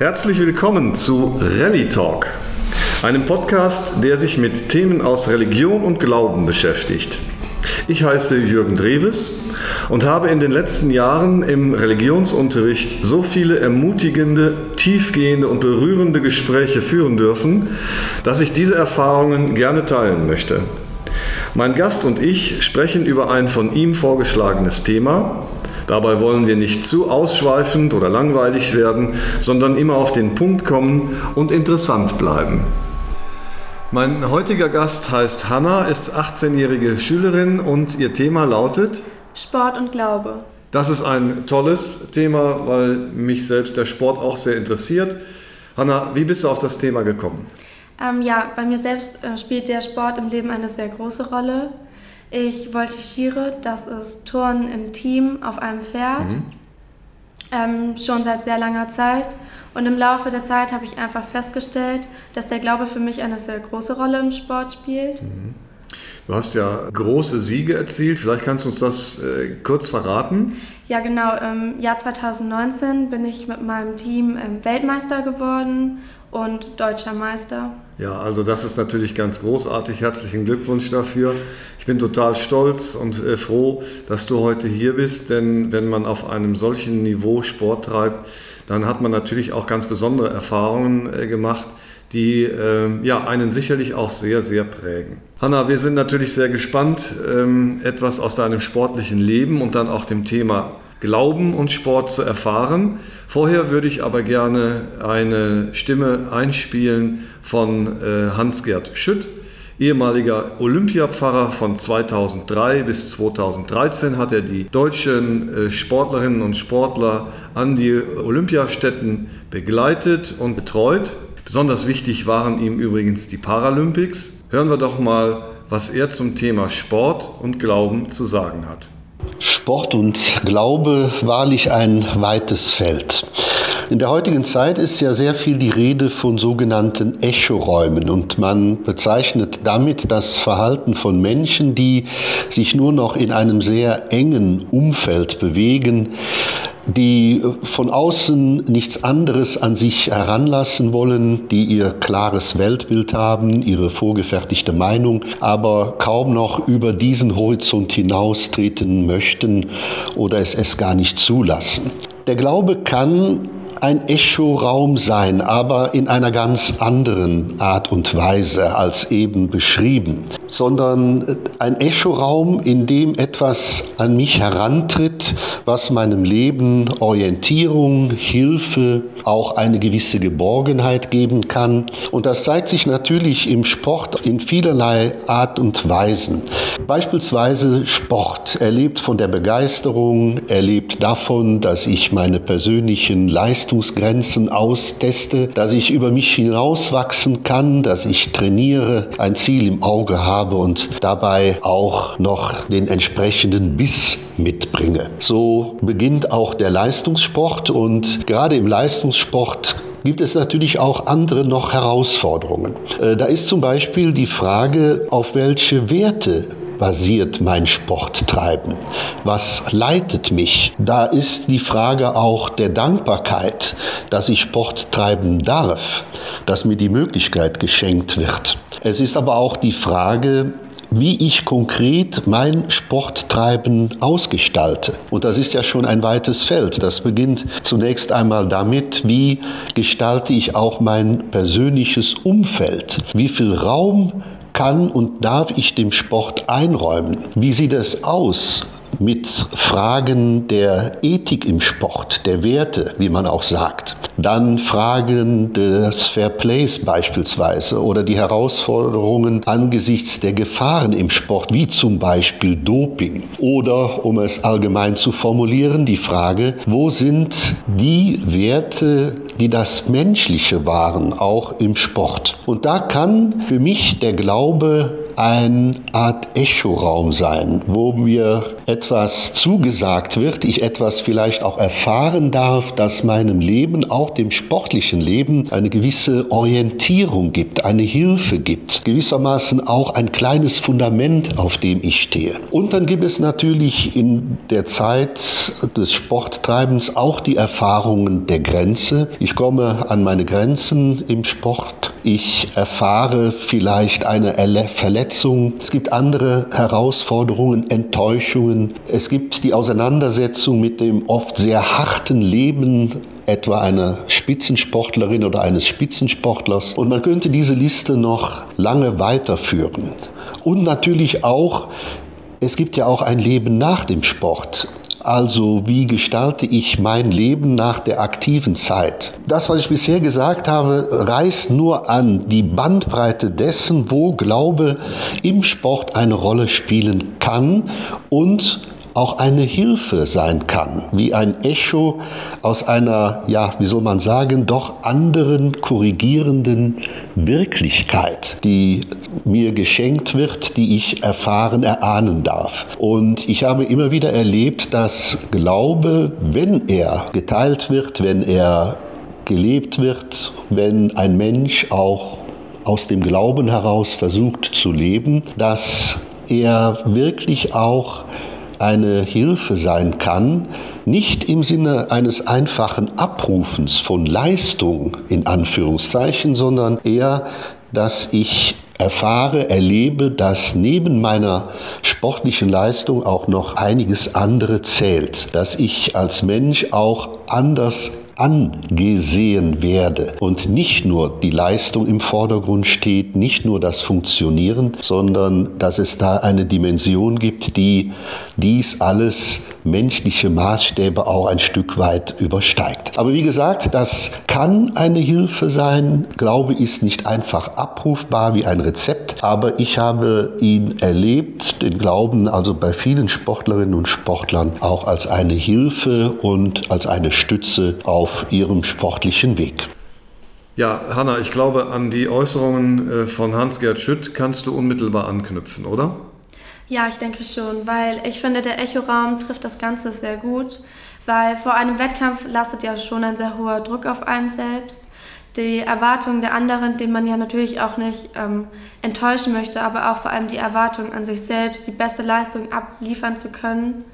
Herzlich willkommen zu Rally Talk, einem Podcast, der sich mit Themen aus Religion und Glauben beschäftigt. Ich heiße Jürgen Dreves und habe in den letzten Jahren im Religionsunterricht so viele ermutigende, tiefgehende und berührende Gespräche führen dürfen, dass ich diese Erfahrungen gerne teilen möchte. Mein Gast und ich sprechen über ein von ihm vorgeschlagenes Thema. Dabei wollen wir nicht zu ausschweifend oder langweilig werden, sondern immer auf den Punkt kommen und interessant bleiben. Mein heutiger Gast heißt Hanna, ist 18-jährige Schülerin und ihr Thema lautet Sport und Glaube. Das ist ein tolles Thema, weil mich selbst der Sport auch sehr interessiert. Hanna, wie bist du auf das Thema gekommen? Ähm, ja, bei mir selbst äh, spielt der Sport im Leben eine sehr große Rolle. Ich voltigiere, das ist Turnen im Team auf einem Pferd, mhm. ähm, schon seit sehr langer Zeit. Und im Laufe der Zeit habe ich einfach festgestellt, dass der Glaube für mich eine sehr große Rolle im Sport spielt. Mhm. Du hast ja große Siege erzielt. Vielleicht kannst du uns das äh, kurz verraten. Ja, genau. Im Jahr 2019 bin ich mit meinem Team ähm, Weltmeister geworden und deutscher Meister. Ja, also das ist natürlich ganz großartig. Herzlichen Glückwunsch dafür. Ich bin total stolz und äh, froh, dass du heute hier bist, denn wenn man auf einem solchen Niveau Sport treibt, dann hat man natürlich auch ganz besondere Erfahrungen äh, gemacht, die äh, ja, einen sicherlich auch sehr, sehr prägen. Hanna, wir sind natürlich sehr gespannt, ähm, etwas aus deinem sportlichen Leben und dann auch dem Thema Glauben und Sport zu erfahren. Vorher würde ich aber gerne eine Stimme einspielen von äh, Hans-Gerd Schütt, ehemaliger Olympiapfarrer von 2003 bis 2013 hat er die deutschen äh, Sportlerinnen und Sportler an die Olympiastätten begleitet und betreut. Besonders wichtig waren ihm übrigens die Paralympics. Hören wir doch mal, was er zum Thema Sport und Glauben zu sagen hat. Sport und Glaube wahrlich ein weites Feld. In der heutigen Zeit ist ja sehr viel die Rede von sogenannten Echoräumen und man bezeichnet damit das Verhalten von Menschen, die sich nur noch in einem sehr engen Umfeld bewegen, die von außen nichts anderes an sich heranlassen wollen, die ihr klares Weltbild haben, ihre vorgefertigte Meinung, aber kaum noch über diesen Horizont hinaustreten möchten oder es es gar nicht zulassen. Der Glaube kann ein Echoraum sein, aber in einer ganz anderen Art und Weise als eben beschrieben, sondern ein Echoraum, in dem etwas an mich herantritt, was meinem Leben Orientierung, Hilfe, auch eine gewisse Geborgenheit geben kann. Und das zeigt sich natürlich im Sport in vielerlei Art und Weisen. Beispielsweise Sport. Er lebt von der Begeisterung, er lebt davon, dass ich meine persönlichen Leistungsgrenzen austeste, dass ich über mich hinauswachsen kann, dass ich trainiere, ein Ziel im Auge habe und dabei auch noch den entsprechenden Biss mitbringe. So beginnt auch der Leistungssport und gerade im Leistungssport gibt es natürlich auch andere noch Herausforderungen. Äh, da ist zum Beispiel die Frage, auf welche Werte basiert mein Sporttreiben? Was leitet mich? Da ist die Frage auch der Dankbarkeit, dass ich Sport treiben darf, dass mir die Möglichkeit geschenkt wird. Es ist aber auch die Frage, wie ich konkret mein Sporttreiben ausgestalte. Und das ist ja schon ein weites Feld. Das beginnt zunächst einmal damit, wie gestalte ich auch mein persönliches Umfeld? Wie viel Raum kann und darf ich dem Sport einräumen? Wie sieht es aus? Mit Fragen der Ethik im Sport, der Werte, wie man auch sagt. Dann Fragen des Fairplays beispielsweise oder die Herausforderungen angesichts der Gefahren im Sport, wie zum Beispiel Doping. Oder, um es allgemein zu formulieren, die Frage, wo sind die Werte, die das Menschliche waren, auch im Sport. Und da kann für mich der Glaube eine Art Echoraum sein, wo mir etwas zugesagt wird, ich etwas vielleicht auch erfahren darf, das meinem Leben, auch dem sportlichen Leben, eine gewisse Orientierung gibt, eine Hilfe gibt, gewissermaßen auch ein kleines Fundament, auf dem ich stehe. Und dann gibt es natürlich in der Zeit des Sporttreibens auch die Erfahrungen der Grenze. Ich komme an meine Grenzen im Sport. Ich erfahre vielleicht eine Verletzung. Es gibt andere Herausforderungen, Enttäuschungen. Es gibt die Auseinandersetzung mit dem oft sehr harten Leben etwa einer Spitzensportlerin oder eines Spitzensportlers. Und man könnte diese Liste noch lange weiterführen. Und natürlich auch, es gibt ja auch ein Leben nach dem Sport. Also wie gestalte ich mein Leben nach der aktiven Zeit? Das, was ich bisher gesagt habe, reißt nur an die Bandbreite dessen, wo Glaube im Sport eine Rolle spielen kann und auch eine Hilfe sein kann, wie ein Echo aus einer, ja, wie soll man sagen, doch anderen korrigierenden Wirklichkeit, die mir geschenkt wird, die ich erfahren, erahnen darf. Und ich habe immer wieder erlebt, dass Glaube, wenn er geteilt wird, wenn er gelebt wird, wenn ein Mensch auch aus dem Glauben heraus versucht zu leben, dass er wirklich auch eine Hilfe sein kann, nicht im Sinne eines einfachen Abrufens von Leistung in Anführungszeichen, sondern eher, dass ich erfahre, erlebe, dass neben meiner sportlichen Leistung auch noch einiges andere zählt, dass ich als Mensch auch anders angesehen werde und nicht nur die Leistung im Vordergrund steht, nicht nur das Funktionieren, sondern dass es da eine Dimension gibt, die dies alles menschliche Maßstäbe auch ein Stück weit übersteigt. Aber wie gesagt, das kann eine Hilfe sein. Glaube ist nicht einfach abrufbar wie ein Rezept, aber ich habe ihn erlebt, den Glauben also bei vielen Sportlerinnen und Sportlern auch als eine Hilfe und als eine Stütze auf ihrem sportlichen Weg. Ja, Hanna, ich glaube, an die Äußerungen äh, von Hans-Gerd Schütt kannst du unmittelbar anknüpfen, oder? Ja, ich denke schon, weil ich finde, der Echoraum trifft das Ganze sehr gut, weil vor einem Wettkampf lastet ja schon ein sehr hoher Druck auf einem selbst. Die Erwartungen der anderen, denen man ja natürlich auch nicht ähm, enttäuschen möchte, aber auch vor allem die Erwartung an sich selbst, die beste Leistung abliefern zu können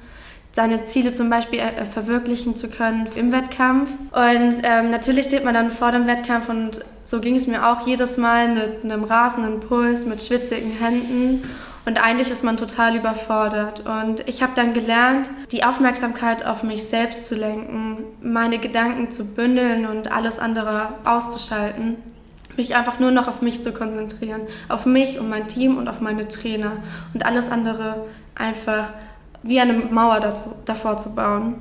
seine Ziele zum Beispiel äh, verwirklichen zu können im Wettkampf. Und ähm, natürlich steht man dann vor dem Wettkampf und so ging es mir auch jedes Mal mit einem rasenden Puls, mit schwitzigen Händen. Und eigentlich ist man total überfordert. Und ich habe dann gelernt, die Aufmerksamkeit auf mich selbst zu lenken, meine Gedanken zu bündeln und alles andere auszuschalten. Mich einfach nur noch auf mich zu konzentrieren. Auf mich und mein Team und auf meine Trainer. Und alles andere einfach wie eine Mauer dazu, davor zu bauen.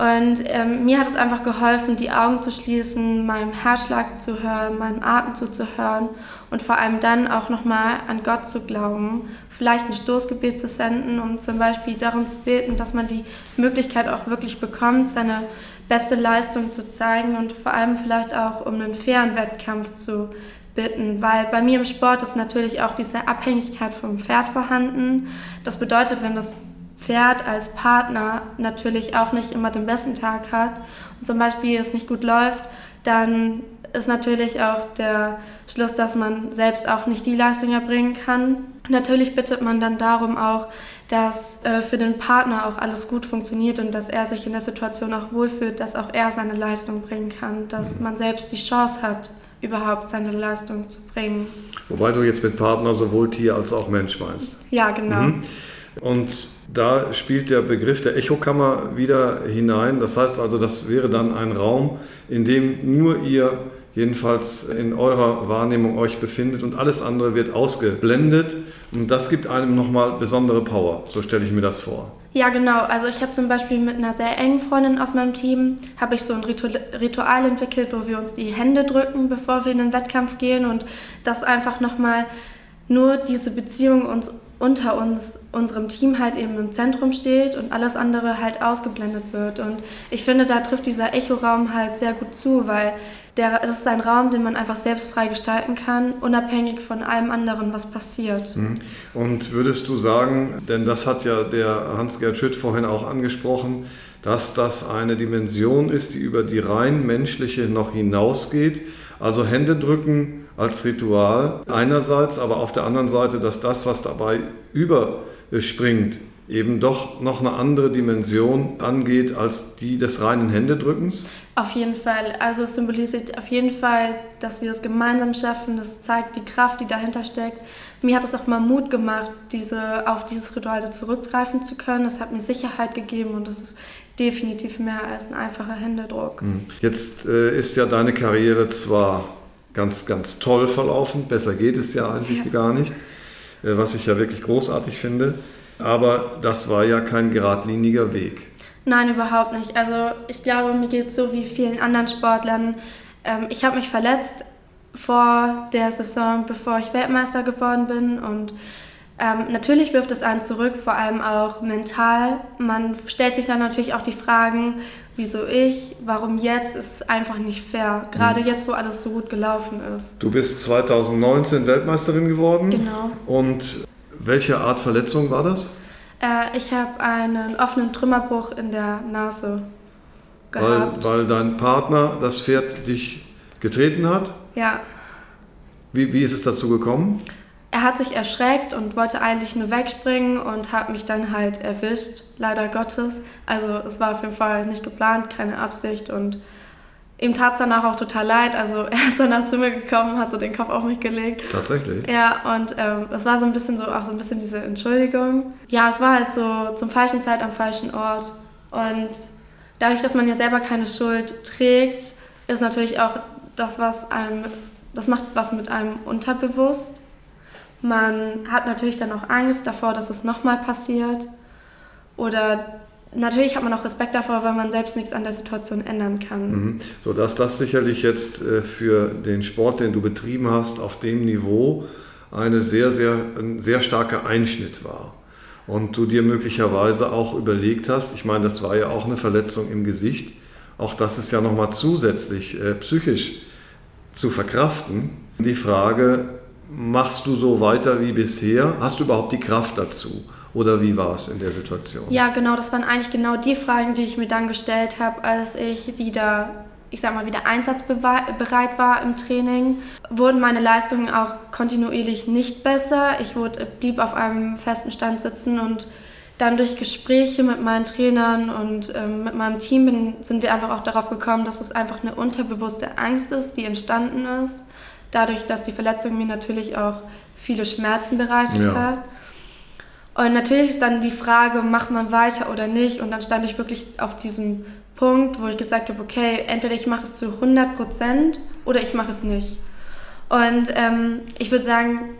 Und ähm, mir hat es einfach geholfen, die Augen zu schließen, meinem Herzschlag zu hören, meinem Atem zuzuhören und vor allem dann auch nochmal an Gott zu glauben, vielleicht ein Stoßgebet zu senden, um zum Beispiel darum zu beten, dass man die Möglichkeit auch wirklich bekommt, seine beste Leistung zu zeigen und vor allem vielleicht auch um einen fairen Wettkampf zu bitten, weil bei mir im Sport ist natürlich auch diese Abhängigkeit vom Pferd vorhanden. Das bedeutet, wenn das Pferd als Partner natürlich auch nicht immer den besten Tag hat und zum Beispiel es nicht gut läuft, dann ist natürlich auch der Schluss, dass man selbst auch nicht die Leistung erbringen kann. Natürlich bittet man dann darum auch, dass äh, für den Partner auch alles gut funktioniert und dass er sich in der Situation auch wohlfühlt, dass auch er seine Leistung bringen kann, dass man selbst die Chance hat, überhaupt seine Leistung zu bringen. Wobei du jetzt mit Partner sowohl Tier als auch Mensch meinst. Ja, genau. Mhm. Und da spielt der Begriff der Echokammer wieder hinein. Das heißt also, das wäre dann ein Raum, in dem nur ihr jedenfalls in eurer Wahrnehmung euch befindet und alles andere wird ausgeblendet und das gibt einem nochmal besondere Power. So stelle ich mir das vor. Ja, genau. Also ich habe zum Beispiel mit einer sehr engen Freundin aus meinem Team, habe ich so ein Ritual entwickelt, wo wir uns die Hände drücken, bevor wir in den Wettkampf gehen und das einfach nochmal nur diese Beziehung uns unter uns, unserem Team halt eben im Zentrum steht und alles andere halt ausgeblendet wird. Und ich finde, da trifft dieser Echoraum halt sehr gut zu, weil der, das ist ein Raum, den man einfach selbst frei gestalten kann, unabhängig von allem anderen, was passiert. Mhm. Und würdest du sagen, denn das hat ja der Hans-Gerd Schütt vorhin auch angesprochen, dass das eine Dimension ist, die über die rein menschliche noch hinausgeht, also Hände drücken als Ritual einerseits, aber auf der anderen Seite, dass das, was dabei überspringt, eben doch noch eine andere Dimension angeht als die des reinen Händedrückens? Auf jeden Fall. Also es symbolisiert auf jeden Fall, dass wir es gemeinsam schaffen. Das zeigt die Kraft, die dahinter steckt. Mir hat es auch mal Mut gemacht, diese, auf dieses Ritual so zurückgreifen zu können. Das hat mir Sicherheit gegeben und das ist definitiv mehr als ein einfacher Händedruck. Hm. Jetzt äh, ist ja deine Karriere zwar ganz, ganz toll verlaufen, besser geht es ja eigentlich ja. gar nicht, äh, was ich ja wirklich großartig finde, aber das war ja kein geradliniger Weg. Nein, überhaupt nicht. Also ich glaube, mir geht es so wie vielen anderen Sportlern. Ähm, ich habe mich verletzt vor der Saison, bevor ich Weltmeister geworden bin und ähm, natürlich wirft es einen zurück, vor allem auch mental. Man stellt sich dann natürlich auch die Fragen, wieso ich, warum jetzt, ist einfach nicht fair. Gerade mhm. jetzt, wo alles so gut gelaufen ist. Du bist 2019 Weltmeisterin geworden. Genau. Und welche Art Verletzung war das? Äh, ich habe einen offenen Trümmerbruch in der Nase gehabt. Weil, weil dein Partner das Pferd dich getreten hat? Ja. Wie, wie ist es dazu gekommen? Er hat sich erschreckt und wollte eigentlich nur wegspringen und hat mich dann halt erwischt, leider Gottes. Also es war auf jeden Fall nicht geplant, keine Absicht und ihm tat es danach auch total leid. Also er ist danach zu mir gekommen, hat so den Kopf auf mich gelegt. Tatsächlich? Ja, und ähm, es war so ein bisschen so, auch so ein bisschen diese Entschuldigung. Ja, es war halt so zum falschen Zeit am falschen Ort. Und dadurch, dass man ja selber keine Schuld trägt, ist natürlich auch das, was einem, das macht was mit einem unterbewusst. Man hat natürlich dann auch Angst davor, dass es nochmal passiert. Oder natürlich hat man auch Respekt davor, weil man selbst nichts an der Situation ändern kann. Mhm. So dass das sicherlich jetzt äh, für den Sport, den du betrieben hast, auf dem Niveau eine sehr, sehr, ein sehr starker Einschnitt war. Und du dir möglicherweise auch überlegt hast, ich meine, das war ja auch eine Verletzung im Gesicht, auch das ist ja nochmal zusätzlich äh, psychisch zu verkraften. Die Frage, machst du so weiter wie bisher? Hast du überhaupt die Kraft dazu? Oder wie war es in der Situation? Ja, genau, das waren eigentlich genau die Fragen, die ich mir dann gestellt habe, als ich wieder, ich sag mal, wieder einsatzbereit war im Training. Wurden meine Leistungen auch kontinuierlich nicht besser. Ich wurde, blieb auf einem festen Stand sitzen und dann durch Gespräche mit meinen Trainern und ähm, mit meinem Team bin, sind wir einfach auch darauf gekommen, dass es einfach eine unterbewusste Angst ist, die entstanden ist dadurch, dass die Verletzung mir natürlich auch viele Schmerzen bereitet ja. hat. Und natürlich ist dann die Frage, macht man weiter oder nicht? Und dann stand ich wirklich auf diesem Punkt, wo ich gesagt habe, okay, entweder ich mache es zu 100 Prozent oder ich mache es nicht. Und ähm, ich würde sagen,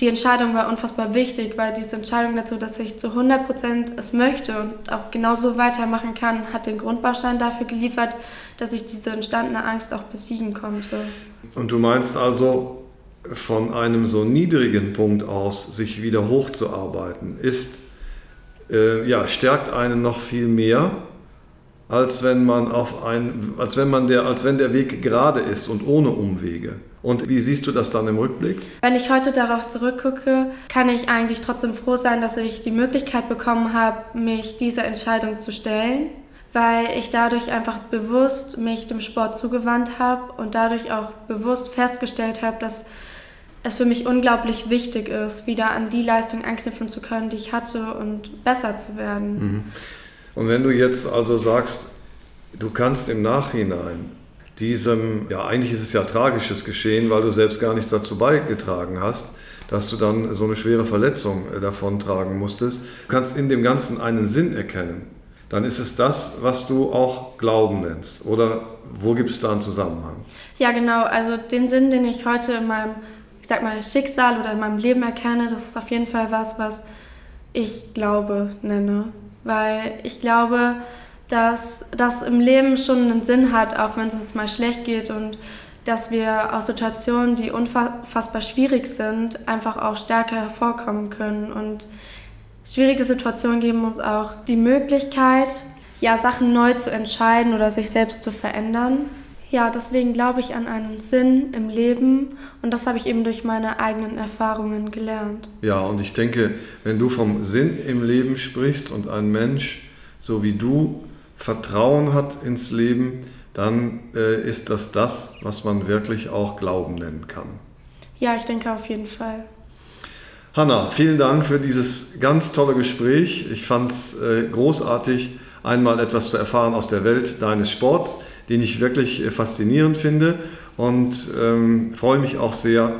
die Entscheidung war unfassbar wichtig, weil diese Entscheidung dazu, dass ich zu 100 Prozent es möchte und auch genauso weitermachen kann, hat den Grundbaustein dafür geliefert, dass ich diese entstandene Angst auch besiegen konnte. Und du meinst also, von einem so niedrigen Punkt aus sich wieder hochzuarbeiten, ist, äh, ja, stärkt einen noch viel mehr, als wenn man auf ein, als wenn man der, als wenn der Weg gerade ist und ohne Umwege. Und wie siehst du das dann im Rückblick? Wenn ich heute darauf zurückgucke, kann ich eigentlich trotzdem froh sein, dass ich die Möglichkeit bekommen habe, mich dieser Entscheidung zu stellen weil ich dadurch einfach bewusst mich dem Sport zugewandt habe und dadurch auch bewusst festgestellt habe, dass es für mich unglaublich wichtig ist, wieder an die Leistung anknüpfen zu können, die ich hatte und besser zu werden. Mhm. Und wenn du jetzt also sagst, du kannst im Nachhinein diesem, ja eigentlich ist es ja tragisches Geschehen, weil du selbst gar nichts dazu beigetragen hast, dass du dann so eine schwere Verletzung äh, davon tragen musstest, du kannst in dem Ganzen einen Sinn erkennen dann ist es das, was du auch Glauben nennst. Oder wo gibt es da einen Zusammenhang? Ja, genau. Also den Sinn, den ich heute in meinem, ich sag mal, Schicksal oder in meinem Leben erkenne, das ist auf jeden Fall was, was ich Glaube nenne. Weil ich glaube, dass das im Leben schon einen Sinn hat, auch wenn es mal schlecht geht und dass wir aus Situationen, die unfassbar schwierig sind, einfach auch stärker hervorkommen können. Und schwierige Situationen geben uns auch die Möglichkeit, ja, Sachen neu zu entscheiden oder sich selbst zu verändern. Ja, deswegen glaube ich an einen Sinn im Leben und das habe ich eben durch meine eigenen Erfahrungen gelernt. Ja, und ich denke, wenn du vom Sinn im Leben sprichst und ein Mensch so wie du Vertrauen hat ins Leben, dann äh, ist das das, was man wirklich auch Glauben nennen kann. Ja, ich denke auf jeden Fall. Hanna, vielen Dank für dieses ganz tolle Gespräch. Ich fand es äh, großartig, einmal etwas zu erfahren aus der Welt deines Sports, den ich wirklich äh, faszinierend finde und ähm, freue mich auch sehr,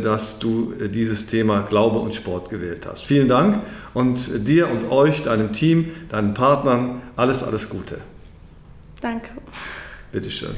dass du äh, dieses Thema Glaube und Sport gewählt hast. Vielen Dank und dir und euch, deinem Team, deinen Partnern alles, alles Gute. Danke. Bitteschön.